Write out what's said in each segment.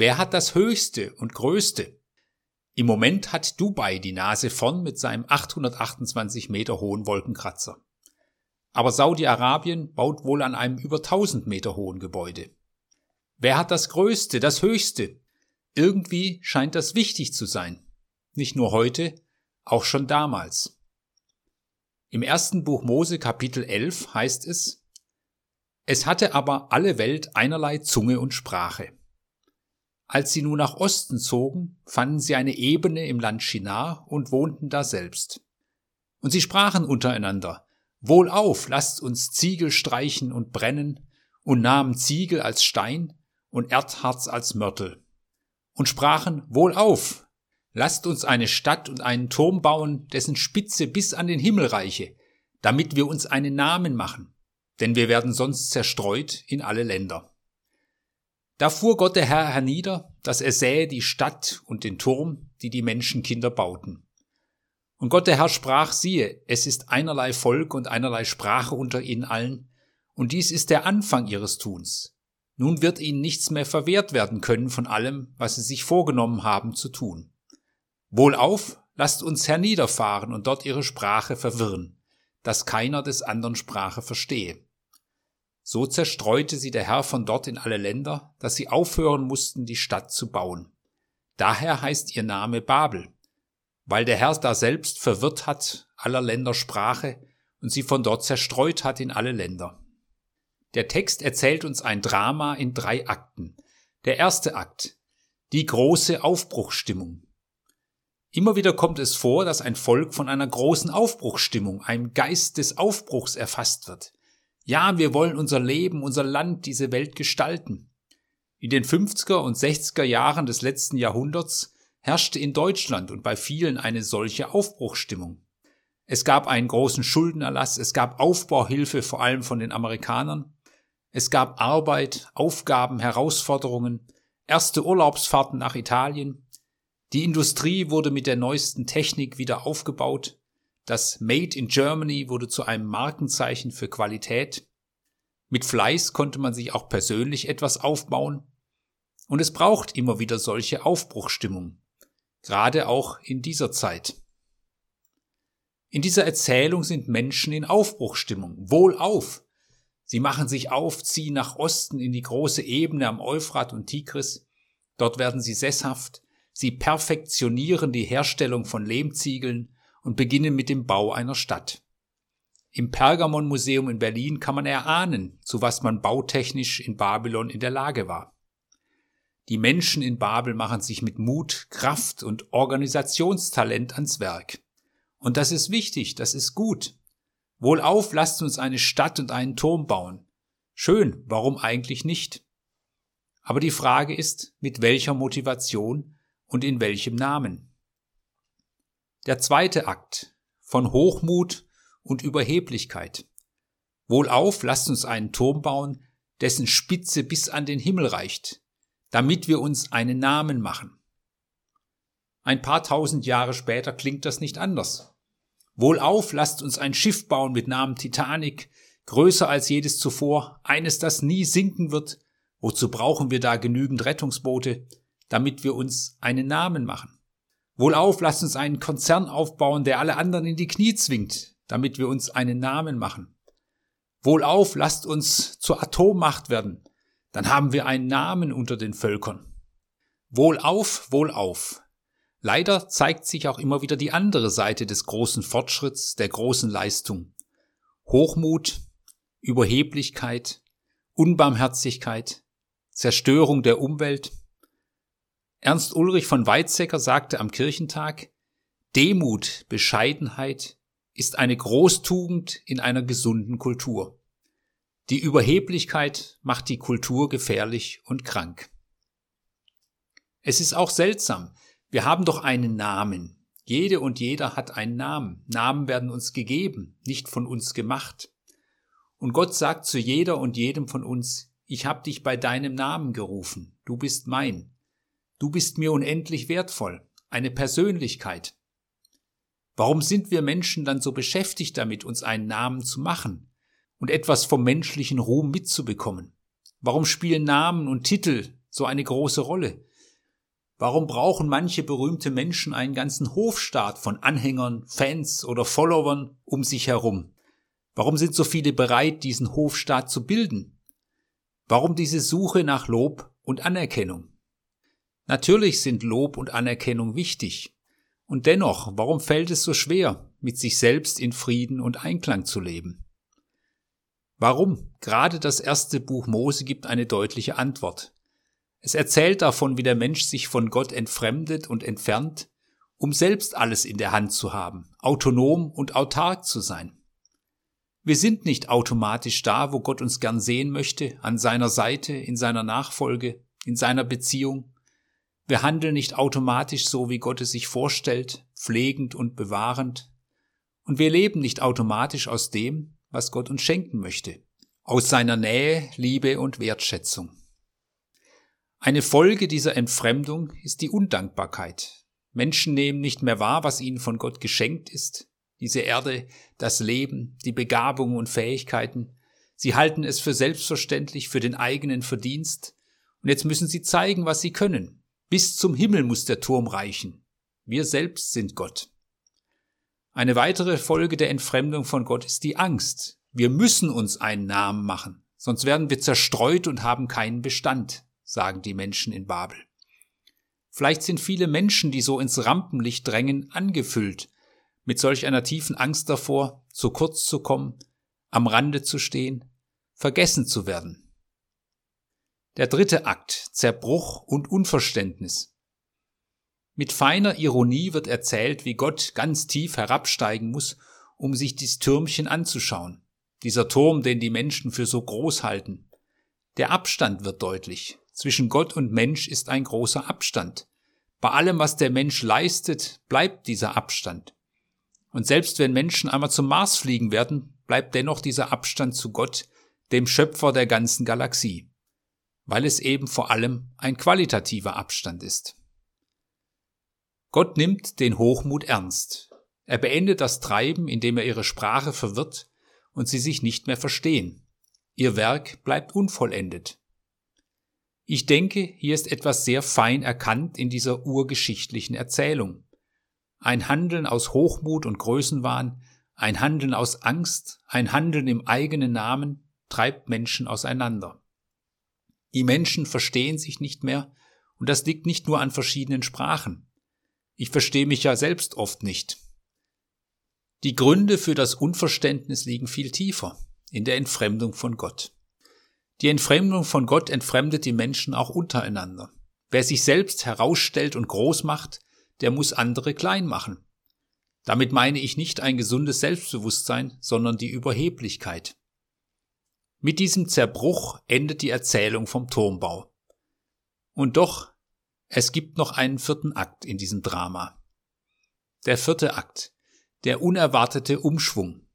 Wer hat das höchste und größte? Im Moment hat Dubai die Nase vorn mit seinem 828 Meter hohen Wolkenkratzer. Aber Saudi-Arabien baut wohl an einem über 1000 Meter hohen Gebäude. Wer hat das größte, das höchste? Irgendwie scheint das wichtig zu sein. Nicht nur heute, auch schon damals. Im ersten Buch Mose Kapitel 11 heißt es, es hatte aber alle Welt einerlei Zunge und Sprache. Als sie nun nach Osten zogen, fanden sie eine Ebene im Land Shinar und wohnten da selbst. Und sie sprachen untereinander, Wohlauf, lasst uns Ziegel streichen und brennen, und nahmen Ziegel als Stein und Erdharz als Mörtel. Und sprachen, Wohlauf, lasst uns eine Stadt und einen Turm bauen, dessen Spitze bis an den Himmel reiche, damit wir uns einen Namen machen denn wir werden sonst zerstreut in alle Länder. Da fuhr Gott der Herr hernieder, dass er sähe die Stadt und den Turm, die die Menschenkinder bauten. Und Gott der Herr sprach, siehe, es ist einerlei Volk und einerlei Sprache unter ihnen allen, und dies ist der Anfang ihres Tuns. Nun wird ihnen nichts mehr verwehrt werden können von allem, was sie sich vorgenommen haben zu tun. Wohlauf, lasst uns herniederfahren und dort ihre Sprache verwirren, dass keiner des anderen Sprache verstehe. So zerstreute sie der Herr von dort in alle Länder, dass sie aufhören mussten, die Stadt zu bauen. Daher heißt ihr Name Babel, weil der Herr da selbst verwirrt hat aller Länder Sprache und sie von dort zerstreut hat in alle Länder. Der Text erzählt uns ein Drama in drei Akten. Der erste Akt, die große Aufbruchstimmung. Immer wieder kommt es vor, dass ein Volk von einer großen Aufbruchstimmung, einem Geist des Aufbruchs erfasst wird. Ja, wir wollen unser Leben, unser Land, diese Welt gestalten. In den 50er und 60er Jahren des letzten Jahrhunderts herrschte in Deutschland und bei vielen eine solche Aufbruchstimmung. Es gab einen großen Schuldenerlass, es gab Aufbauhilfe vor allem von den Amerikanern, es gab Arbeit, Aufgaben, Herausforderungen, erste Urlaubsfahrten nach Italien, die Industrie wurde mit der neuesten Technik wieder aufgebaut, das Made in Germany wurde zu einem Markenzeichen für Qualität. Mit Fleiß konnte man sich auch persönlich etwas aufbauen. Und es braucht immer wieder solche Aufbruchstimmung. Gerade auch in dieser Zeit. In dieser Erzählung sind Menschen in Aufbruchstimmung. Wohlauf! Sie machen sich auf, ziehen nach Osten in die große Ebene am Euphrat und Tigris. Dort werden sie sesshaft. Sie perfektionieren die Herstellung von Lehmziegeln und beginnen mit dem Bau einer Stadt. Im Pergamon-Museum in Berlin kann man erahnen, zu was man bautechnisch in Babylon in der Lage war. Die Menschen in Babel machen sich mit Mut, Kraft und Organisationstalent ans Werk. Und das ist wichtig, das ist gut. Wohlauf, lasst uns eine Stadt und einen Turm bauen. Schön, warum eigentlich nicht? Aber die Frage ist, mit welcher Motivation und in welchem Namen? Der zweite Akt von Hochmut und Überheblichkeit. Wohlauf, lasst uns einen Turm bauen, dessen Spitze bis an den Himmel reicht, damit wir uns einen Namen machen. Ein paar tausend Jahre später klingt das nicht anders. Wohlauf, lasst uns ein Schiff bauen mit Namen Titanic, größer als jedes zuvor, eines, das nie sinken wird. Wozu brauchen wir da genügend Rettungsboote, damit wir uns einen Namen machen? Wohlauf, lasst uns einen Konzern aufbauen, der alle anderen in die Knie zwingt, damit wir uns einen Namen machen. Wohlauf, lasst uns zur Atommacht werden, dann haben wir einen Namen unter den Völkern. Wohlauf, wohlauf. Leider zeigt sich auch immer wieder die andere Seite des großen Fortschritts, der großen Leistung. Hochmut, Überheblichkeit, Unbarmherzigkeit, Zerstörung der Umwelt, Ernst Ulrich von Weizsäcker sagte am Kirchentag, Demut, Bescheidenheit ist eine Großtugend in einer gesunden Kultur. Die Überheblichkeit macht die Kultur gefährlich und krank. Es ist auch seltsam. Wir haben doch einen Namen. Jede und jeder hat einen Namen. Namen werden uns gegeben, nicht von uns gemacht. Und Gott sagt zu jeder und jedem von uns, ich habe dich bei deinem Namen gerufen, du bist mein. Du bist mir unendlich wertvoll, eine Persönlichkeit. Warum sind wir Menschen dann so beschäftigt damit, uns einen Namen zu machen und etwas vom menschlichen Ruhm mitzubekommen? Warum spielen Namen und Titel so eine große Rolle? Warum brauchen manche berühmte Menschen einen ganzen Hofstaat von Anhängern, Fans oder Followern um sich herum? Warum sind so viele bereit, diesen Hofstaat zu bilden? Warum diese Suche nach Lob und Anerkennung? Natürlich sind Lob und Anerkennung wichtig. Und dennoch, warum fällt es so schwer, mit sich selbst in Frieden und Einklang zu leben? Warum? Gerade das erste Buch Mose gibt eine deutliche Antwort. Es erzählt davon, wie der Mensch sich von Gott entfremdet und entfernt, um selbst alles in der Hand zu haben, autonom und autark zu sein. Wir sind nicht automatisch da, wo Gott uns gern sehen möchte, an seiner Seite, in seiner Nachfolge, in seiner Beziehung. Wir handeln nicht automatisch so, wie Gott es sich vorstellt, pflegend und bewahrend. Und wir leben nicht automatisch aus dem, was Gott uns schenken möchte, aus seiner Nähe, Liebe und Wertschätzung. Eine Folge dieser Entfremdung ist die Undankbarkeit. Menschen nehmen nicht mehr wahr, was ihnen von Gott geschenkt ist, diese Erde, das Leben, die Begabungen und Fähigkeiten. Sie halten es für selbstverständlich, für den eigenen Verdienst. Und jetzt müssen sie zeigen, was sie können. Bis zum Himmel muss der Turm reichen. Wir selbst sind Gott. Eine weitere Folge der Entfremdung von Gott ist die Angst. Wir müssen uns einen Namen machen, sonst werden wir zerstreut und haben keinen Bestand sagen die Menschen in Babel. Vielleicht sind viele Menschen, die so ins Rampenlicht drängen, angefüllt mit solch einer tiefen Angst davor, zu kurz zu kommen, am Rande zu stehen, vergessen zu werden. Der dritte Akt Zerbruch und Unverständnis. Mit feiner Ironie wird erzählt, wie Gott ganz tief herabsteigen muss, um sich dies Türmchen anzuschauen. Dieser Turm, den die Menschen für so groß halten. Der Abstand wird deutlich. Zwischen Gott und Mensch ist ein großer Abstand. Bei allem, was der Mensch leistet, bleibt dieser Abstand. Und selbst wenn Menschen einmal zum Mars fliegen werden, bleibt dennoch dieser Abstand zu Gott, dem Schöpfer der ganzen Galaxie, weil es eben vor allem ein qualitativer Abstand ist. Gott nimmt den Hochmut ernst. Er beendet das Treiben, indem er ihre Sprache verwirrt und sie sich nicht mehr verstehen. Ihr Werk bleibt unvollendet. Ich denke, hier ist etwas sehr fein erkannt in dieser urgeschichtlichen Erzählung. Ein Handeln aus Hochmut und Größenwahn, ein Handeln aus Angst, ein Handeln im eigenen Namen treibt Menschen auseinander. Die Menschen verstehen sich nicht mehr, und das liegt nicht nur an verschiedenen Sprachen. Ich verstehe mich ja selbst oft nicht. Die Gründe für das Unverständnis liegen viel tiefer, in der Entfremdung von Gott. Die Entfremdung von Gott entfremdet die Menschen auch untereinander. Wer sich selbst herausstellt und groß macht, der muss andere klein machen. Damit meine ich nicht ein gesundes Selbstbewusstsein, sondern die Überheblichkeit. Mit diesem Zerbruch endet die Erzählung vom Turmbau. Und doch, es gibt noch einen vierten Akt in diesem Drama. Der vierte Akt, der unerwartete Umschwung.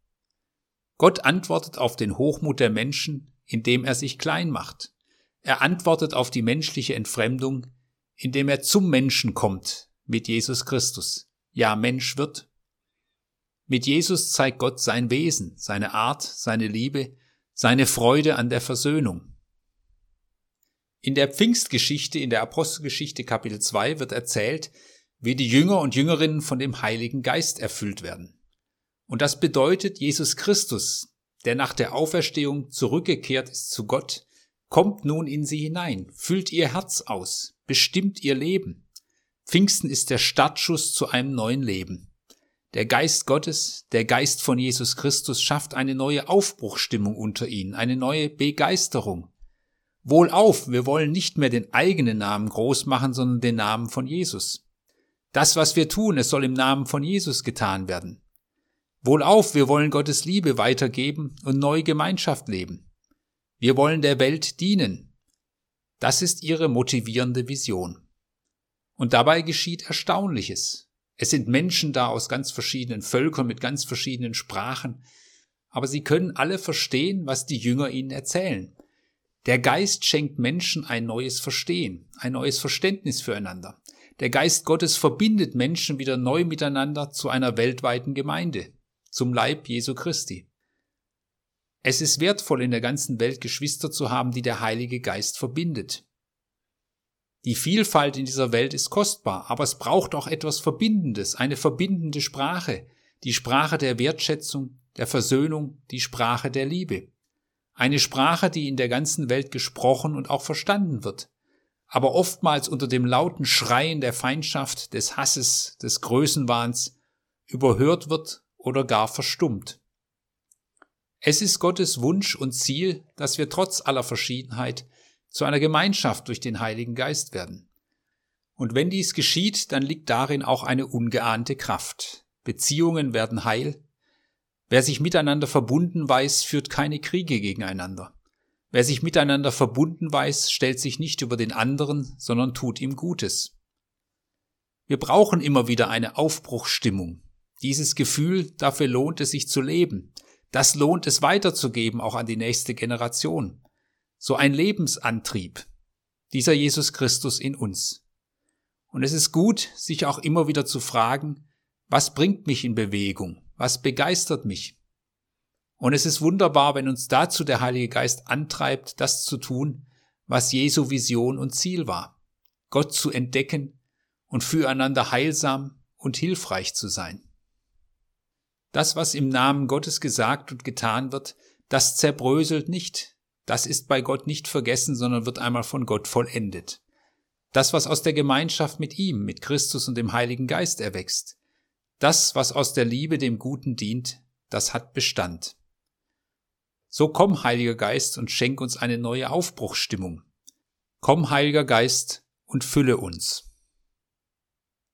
Gott antwortet auf den Hochmut der Menschen, indem er sich klein macht. Er antwortet auf die menschliche Entfremdung, indem er zum Menschen kommt mit Jesus Christus. Ja, Mensch wird. Mit Jesus zeigt Gott sein Wesen, seine Art, seine Liebe, seine Freude an der Versöhnung. In der Pfingstgeschichte, in der Apostelgeschichte Kapitel 2 wird erzählt, wie die Jünger und Jüngerinnen von dem Heiligen Geist erfüllt werden. Und das bedeutet, Jesus Christus, der nach der Auferstehung zurückgekehrt ist zu Gott, kommt nun in sie hinein, füllt ihr Herz aus, bestimmt ihr Leben. Pfingsten ist der Startschuss zu einem neuen Leben. Der Geist Gottes, der Geist von Jesus Christus schafft eine neue Aufbruchstimmung unter ihnen, eine neue Begeisterung. Wohlauf, wir wollen nicht mehr den eigenen Namen groß machen, sondern den Namen von Jesus. Das, was wir tun, es soll im Namen von Jesus getan werden. Wohlauf, wir wollen Gottes Liebe weitergeben und neue Gemeinschaft leben. Wir wollen der Welt dienen. Das ist ihre motivierende Vision. Und dabei geschieht Erstaunliches. Es sind Menschen da aus ganz verschiedenen Völkern mit ganz verschiedenen Sprachen, aber sie können alle verstehen, was die Jünger ihnen erzählen. Der Geist schenkt Menschen ein neues Verstehen, ein neues Verständnis füreinander. Der Geist Gottes verbindet Menschen wieder neu miteinander zu einer weltweiten Gemeinde zum Leib Jesu Christi. Es ist wertvoll, in der ganzen Welt Geschwister zu haben, die der Heilige Geist verbindet. Die Vielfalt in dieser Welt ist kostbar, aber es braucht auch etwas Verbindendes, eine verbindende Sprache, die Sprache der Wertschätzung, der Versöhnung, die Sprache der Liebe. Eine Sprache, die in der ganzen Welt gesprochen und auch verstanden wird, aber oftmals unter dem lauten Schreien der Feindschaft, des Hasses, des Größenwahns überhört wird oder gar verstummt. Es ist Gottes Wunsch und Ziel, dass wir trotz aller Verschiedenheit zu einer Gemeinschaft durch den Heiligen Geist werden. Und wenn dies geschieht, dann liegt darin auch eine ungeahnte Kraft. Beziehungen werden heil. Wer sich miteinander verbunden weiß, führt keine Kriege gegeneinander. Wer sich miteinander verbunden weiß, stellt sich nicht über den anderen, sondern tut ihm Gutes. Wir brauchen immer wieder eine Aufbruchsstimmung. Dieses Gefühl, dafür lohnt es sich zu leben. Das lohnt es weiterzugeben, auch an die nächste Generation so ein Lebensantrieb, dieser Jesus Christus in uns. Und es ist gut, sich auch immer wieder zu fragen, was bringt mich in Bewegung? Was begeistert mich? Und es ist wunderbar, wenn uns dazu der Heilige Geist antreibt, das zu tun, was Jesu Vision und Ziel war. Gott zu entdecken und füreinander heilsam und hilfreich zu sein. Das, was im Namen Gottes gesagt und getan wird, das zerbröselt nicht, das ist bei Gott nicht vergessen, sondern wird einmal von Gott vollendet. Das, was aus der Gemeinschaft mit ihm, mit Christus und dem Heiligen Geist erwächst, das, was aus der Liebe dem Guten dient, das hat Bestand. So komm, Heiliger Geist, und schenk uns eine neue Aufbruchsstimmung. Komm, Heiliger Geist, und fülle uns.